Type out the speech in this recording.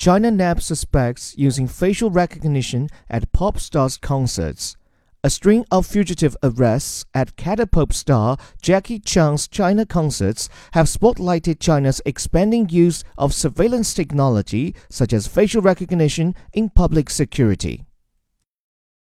China nabbed suspects using facial recognition at pop stars' concerts. A string of fugitive arrests at Cantopop star Jacky Cheung's China concerts have spotlighted China's expanding use of surveillance technology such as facial recognition in public security.